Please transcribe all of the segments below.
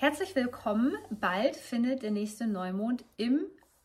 Herzlich willkommen. Bald findet der nächste Neumond im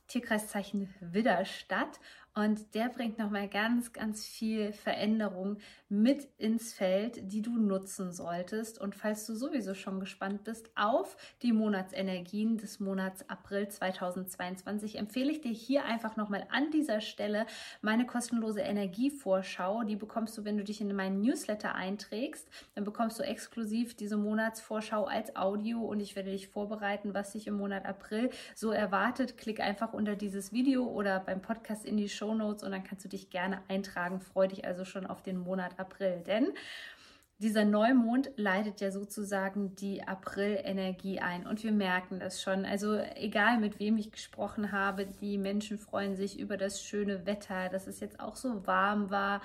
Tierkreiszeichen Widder statt und der bringt nochmal ganz, ganz viel Veränderung mit ins Feld, die du nutzen solltest. Und falls du sowieso schon gespannt bist auf die Monatsenergien des Monats April 2022, empfehle ich dir hier einfach nochmal an dieser Stelle meine kostenlose Energievorschau. Die bekommst du, wenn du dich in meinen Newsletter einträgst. Dann bekommst du exklusiv diese Monatsvorschau als Audio und ich werde dich vorbereiten, was dich im Monat April so erwartet. Klick einfach unter dieses Video oder beim Podcast in die Show Show Notes und dann kannst du dich gerne eintragen. Freue dich also schon auf den Monat April, denn dieser Neumond leitet ja sozusagen die April-Energie ein. Und wir merken das schon. Also egal mit wem ich gesprochen habe, die Menschen freuen sich über das schöne Wetter, dass es jetzt auch so warm war.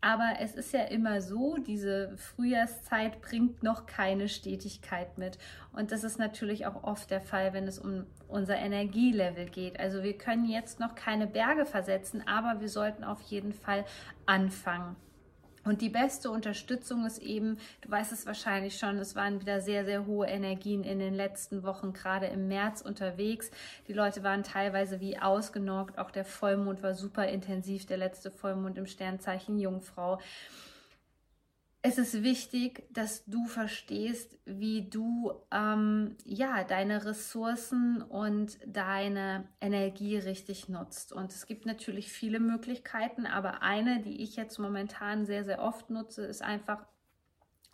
Aber es ist ja immer so, diese Frühjahrszeit bringt noch keine Stetigkeit mit. Und das ist natürlich auch oft der Fall, wenn es um unser Energielevel geht. Also wir können jetzt noch keine Berge versetzen, aber wir sollten auf jeden Fall anfangen. Und die beste Unterstützung ist eben, du weißt es wahrscheinlich schon, es waren wieder sehr, sehr hohe Energien in den letzten Wochen, gerade im März unterwegs. Die Leute waren teilweise wie ausgenockt. Auch der Vollmond war super intensiv, der letzte Vollmond im Sternzeichen Jungfrau es ist wichtig, dass du verstehst, wie du ähm, ja deine Ressourcen und deine Energie richtig nutzt. Und es gibt natürlich viele Möglichkeiten, aber eine, die ich jetzt momentan sehr, sehr oft nutze, ist einfach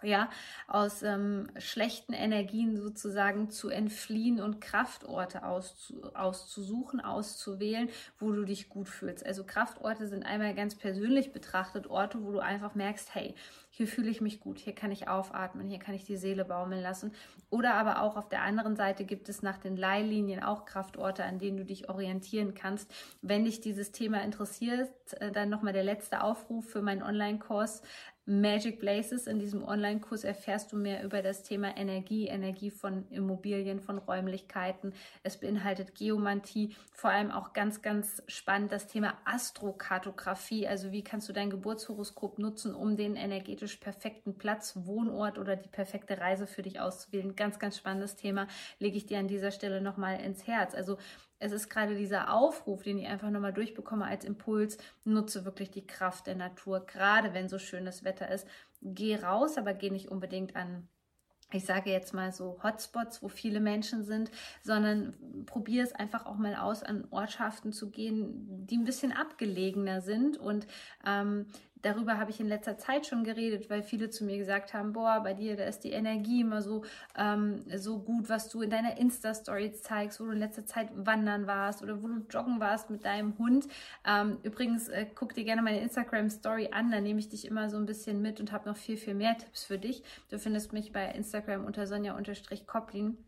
ja, aus ähm, schlechten Energien sozusagen zu entfliehen und Kraftorte auszu auszusuchen, auszuwählen, wo du dich gut fühlst. Also Kraftorte sind einmal ganz persönlich betrachtet Orte, wo du einfach merkst, hey, hier fühle ich mich gut, hier kann ich aufatmen, hier kann ich die Seele baumeln lassen. Oder aber auch auf der anderen Seite gibt es nach den Leihlinien auch Kraftorte, an denen du dich orientieren kannst. Wenn dich dieses Thema interessiert, äh, dann nochmal der letzte Aufruf für meinen Online-Kurs Magic Places. In diesem Online-Kurs erfährst du mehr über das Thema Energie, Energie von Immobilien, von Räumlichkeiten. Es beinhaltet Geomantie, vor allem auch ganz, ganz spannend das Thema Astrokartografie. Also wie kannst du dein Geburtshoroskop nutzen, um den energetisch perfekten Platz, Wohnort oder die perfekte Reise für dich auszuwählen. Ganz, ganz spannendes Thema lege ich dir an dieser Stelle nochmal ins Herz. Also es ist gerade dieser Aufruf, den ich einfach nochmal durchbekomme als Impuls, nutze wirklich die Kraft der Natur, gerade wenn so schönes Wetter ist. Geh raus, aber geh nicht unbedingt an ich sage jetzt mal so Hotspots, wo viele Menschen sind, sondern probier es einfach auch mal aus, an Ortschaften zu gehen, die ein bisschen abgelegener sind und ähm, darüber habe ich in letzter Zeit schon geredet, weil viele zu mir gesagt haben, boah, bei dir, da ist die Energie immer so, ähm, so gut, was du in deiner Insta-Stories zeigst, wo du in letzter Zeit wandern warst oder wo du joggen warst mit deinem Hund. Ähm, übrigens, äh, guck dir gerne meine Instagram-Story an, da nehme ich dich immer so ein bisschen mit und habe noch viel, viel mehr Tipps für dich. Du findest mich bei Instagram unter sonja-koplin.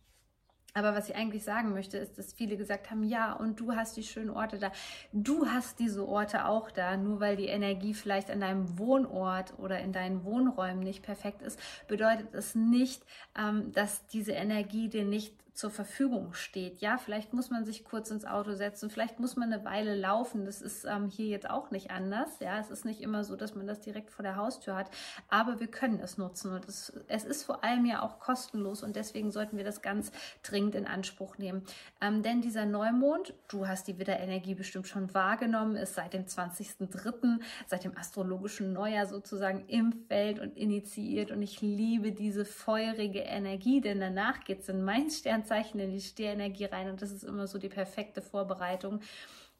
Aber was ich eigentlich sagen möchte, ist, dass viele gesagt haben, ja, und du hast die schönen Orte da. Du hast diese Orte auch da. Nur weil die Energie vielleicht an deinem Wohnort oder in deinen Wohnräumen nicht perfekt ist, bedeutet es nicht, ähm, dass diese Energie dir nicht zur Verfügung steht. Ja, vielleicht muss man sich kurz ins Auto setzen, vielleicht muss man eine Weile laufen. Das ist ähm, hier jetzt auch nicht anders. Ja, es ist nicht immer so, dass man das direkt vor der Haustür hat, aber wir können es nutzen und es, es ist vor allem ja auch kostenlos und deswegen sollten wir das ganz dringend in Anspruch nehmen. Ähm, denn dieser Neumond, du hast die Widderenergie bestimmt schon wahrgenommen, ist seit dem 20.03., seit dem astrologischen Neujahr sozusagen im Feld und initiiert und ich liebe diese feurige Energie, denn danach geht es in mein Stern Sternzeichen in die Stierenergie rein und das ist immer so die perfekte Vorbereitung.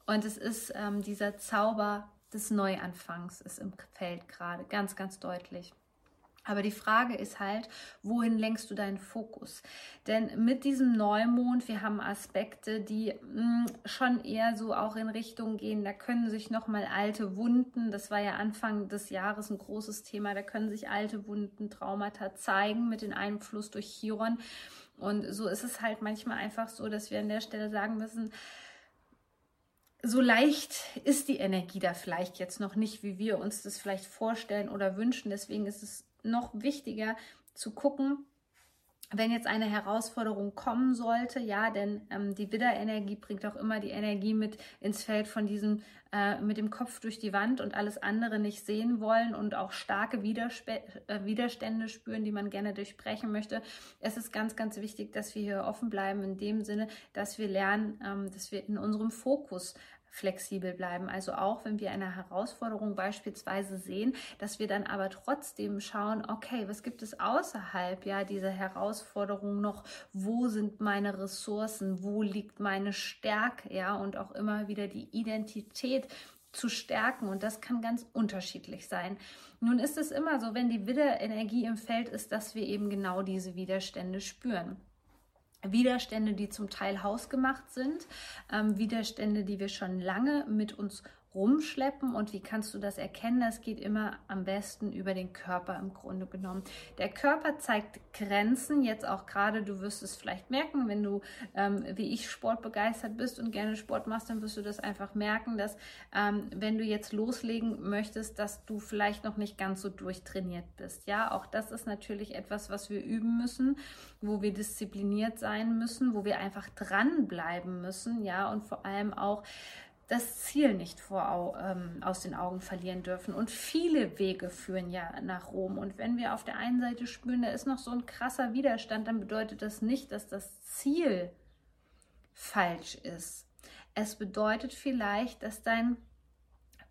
Und es ist ähm, dieser Zauber des Neuanfangs ist im Feld gerade ganz, ganz deutlich. Aber die Frage ist halt, wohin lenkst du deinen Fokus? Denn mit diesem Neumond, wir haben Aspekte, die mh, mm, schon eher so auch in Richtung gehen. Da können sich nochmal alte Wunden, das war ja Anfang des Jahres ein großes Thema, da können sich alte Wunden, Traumata zeigen mit dem Einfluss durch Chiron. Und so ist es halt manchmal einfach so, dass wir an der Stelle sagen müssen, so leicht ist die Energie da vielleicht jetzt noch nicht, wie wir uns das vielleicht vorstellen oder wünschen. Deswegen ist es noch wichtiger zu gucken, wenn jetzt eine Herausforderung kommen sollte, ja, denn ähm, die Widderenergie bringt auch immer die Energie mit ins Feld von diesem, äh, mit dem Kopf durch die Wand und alles andere nicht sehen wollen und auch starke Widersp äh, Widerstände spüren, die man gerne durchbrechen möchte. Es ist ganz, ganz wichtig, dass wir hier offen bleiben in dem Sinne, dass wir lernen, ähm, dass wir in unserem Fokus flexibel bleiben. Also auch wenn wir eine Herausforderung beispielsweise sehen, dass wir dann aber trotzdem schauen, okay, was gibt es außerhalb ja dieser Herausforderung noch? Wo sind meine Ressourcen? Wo liegt meine Stärke? Ja, und auch immer wieder die Identität zu stärken und das kann ganz unterschiedlich sein. Nun ist es immer so, wenn die Widderenergie im Feld ist, dass wir eben genau diese Widerstände spüren. Widerstände, die zum Teil hausgemacht sind, ähm, Widerstände, die wir schon lange mit uns rumschleppen. Und wie kannst du das erkennen? Das geht immer am besten über den Körper im Grunde genommen. Der Körper zeigt Grenzen, jetzt auch gerade, du wirst es vielleicht merken, wenn du ähm, wie ich sportbegeistert bist und gerne Sport machst, dann wirst du das einfach merken, dass ähm, wenn du jetzt loslegen möchtest, dass du vielleicht noch nicht ganz so durchtrainiert bist. Ja, auch das ist natürlich etwas, was wir üben müssen, wo wir diszipliniert sein müssen, wo wir einfach dranbleiben müssen. Ja, und vor allem auch das Ziel nicht vor, ähm, aus den Augen verlieren dürfen. Und viele Wege führen ja nach Rom. Und wenn wir auf der einen Seite spüren, da ist noch so ein krasser Widerstand, dann bedeutet das nicht, dass das Ziel falsch ist. Es bedeutet vielleicht, dass dein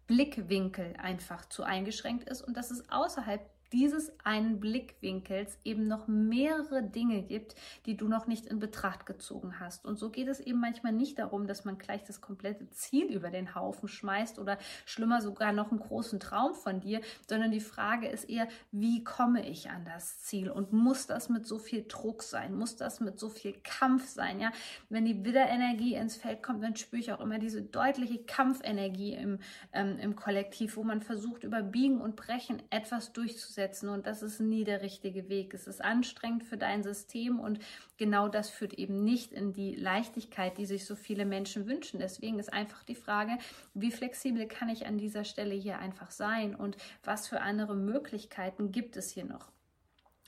Blickwinkel einfach zu eingeschränkt ist und dass es außerhalb dieses einen Blickwinkels eben noch mehrere Dinge gibt, die du noch nicht in Betracht gezogen hast. Und so geht es eben manchmal nicht darum, dass man gleich das komplette Ziel über den Haufen schmeißt oder schlimmer sogar noch einen großen Traum von dir, sondern die Frage ist eher, wie komme ich an das Ziel? Und muss das mit so viel Druck sein? Muss das mit so viel Kampf sein? Ja, wenn die Widderenergie ins Feld kommt, dann spüre ich auch immer diese deutliche Kampfenergie im, ähm, im Kollektiv, wo man versucht, über Biegen und Brechen etwas durchzusetzen durchzusetzen und das ist nie der richtige Weg. Es ist anstrengend für dein System und genau das führt eben nicht in die Leichtigkeit, die sich so viele Menschen wünschen. Deswegen ist einfach die Frage, wie flexibel kann ich an dieser Stelle hier einfach sein und was für andere Möglichkeiten gibt es hier noch?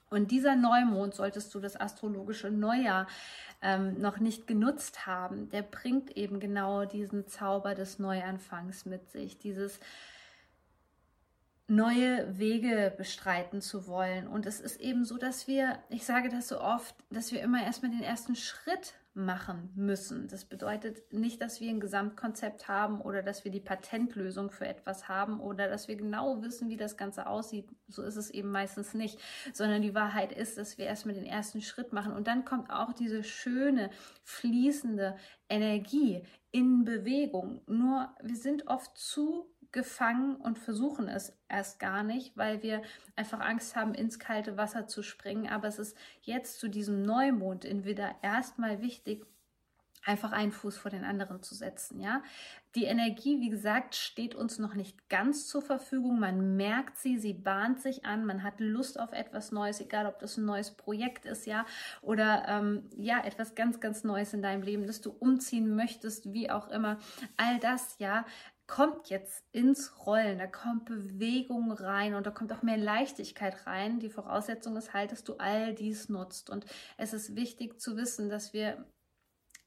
Und dieser Neumond, solltest du das astrologische Neujahr ähm, noch nicht genutzt haben, der bringt eben genau diesen Zauber des Neuanfangs mit sich. Dieses neue Wege bestreiten zu wollen. Und es ist eben so, dass wir, ich sage das so oft, dass wir immer erstmal den ersten Schritt machen müssen. Das bedeutet nicht, dass wir ein Gesamtkonzept haben oder dass wir die Patentlösung für etwas haben oder dass wir genau wissen, wie das Ganze aussieht. So ist es eben meistens nicht, sondern die Wahrheit ist, dass wir erstmal den ersten Schritt machen und dann kommt auch diese schöne, fließende Energie in Bewegung. Nur wir sind oft zu gefangen und versuchen es erst gar nicht, weil wir einfach Angst haben, ins kalte Wasser zu springen. Aber es ist jetzt zu diesem Neumond in Widder erstmal wichtig, einfach einen Fuß vor den anderen zu setzen, ja. Die Energie, wie gesagt, steht uns noch nicht ganz zur Verfügung. Man merkt sie, sie bahnt sich an, man hat Lust auf etwas Neues, egal ob das ein neues Projekt ist, ja, oder ähm, ja, etwas ganz, ganz Neues in deinem Leben, dass du umziehen möchtest, wie auch immer. All das, ja, kommt jetzt ins Rollen, da kommt Bewegung rein und da kommt auch mehr Leichtigkeit rein. Die Voraussetzung ist halt, dass du all dies nutzt. Und es ist wichtig zu wissen, dass wir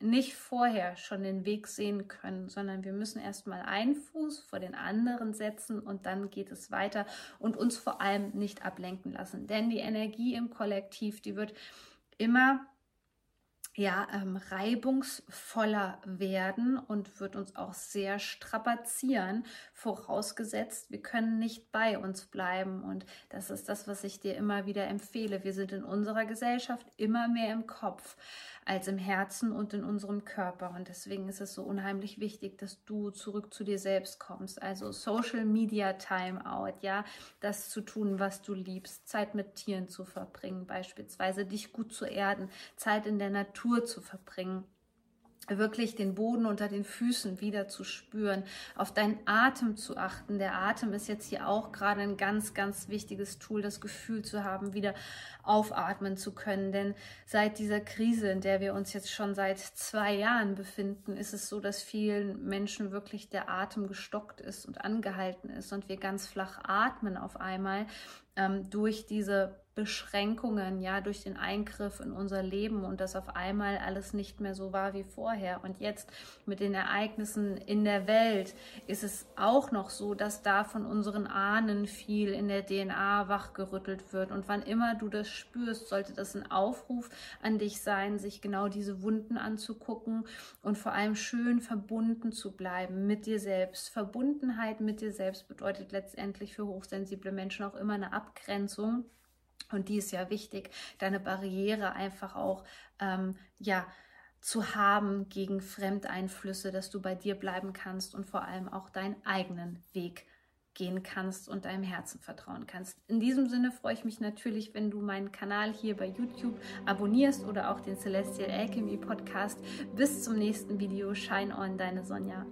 nicht vorher schon den Weg sehen können, sondern wir müssen erstmal einen Fuß vor den anderen setzen und dann geht es weiter und uns vor allem nicht ablenken lassen. Denn die Energie im Kollektiv, die wird immer ja, ähm, reibungsvoller werden und wird uns auch sehr strapazieren, vorausgesetzt, wir können nicht bei uns bleiben. Und das ist das, was ich dir immer wieder empfehle. Wir sind in unserer Gesellschaft immer mehr im Kopf als im Herzen und in unserem Körper. Und deswegen ist es so unheimlich wichtig, dass du zurück zu dir selbst kommst. Also Social Media Timeout, ja, das zu tun, was du liebst, Zeit mit Tieren zu verbringen, beispielsweise dich gut zu erden, Zeit in der Natur zu verbringen wirklich den Boden unter den Füßen wieder zu spüren, auf deinen Atem zu achten. Der Atem ist jetzt hier auch gerade ein ganz, ganz wichtiges Tool, das Gefühl zu haben, wieder aufatmen zu können. Denn seit dieser Krise, in der wir uns jetzt schon seit zwei Jahren befinden, ist es so, dass vielen Menschen wirklich der Atem gestockt ist und angehalten ist und wir ganz flach atmen auf einmal ähm, durch diese Beschränkungen, ja, durch den Eingriff in unser Leben und dass auf einmal alles nicht mehr so war wie vorher. Und jetzt mit den Ereignissen in der Welt ist es auch noch so, dass da von unseren Ahnen viel in der DNA wachgerüttelt wird. Und wann immer du das spürst, sollte das ein Aufruf an dich sein, sich genau diese Wunden anzugucken und vor allem schön verbunden zu bleiben mit dir selbst. Verbundenheit mit dir selbst bedeutet letztendlich für hochsensible Menschen auch immer eine Abgrenzung und die ist ja wichtig, deine Barriere einfach auch, ähm, ja, zu haben gegen Fremdeinflüsse, dass du bei dir bleiben kannst und vor allem auch deinen eigenen Weg gehen kannst und deinem Herzen vertrauen kannst. In diesem Sinne freue ich mich natürlich, wenn du meinen Kanal hier bei YouTube abonnierst oder auch den Celestial Alchemy Podcast. Bis zum nächsten Video. Shine on, deine Sonja.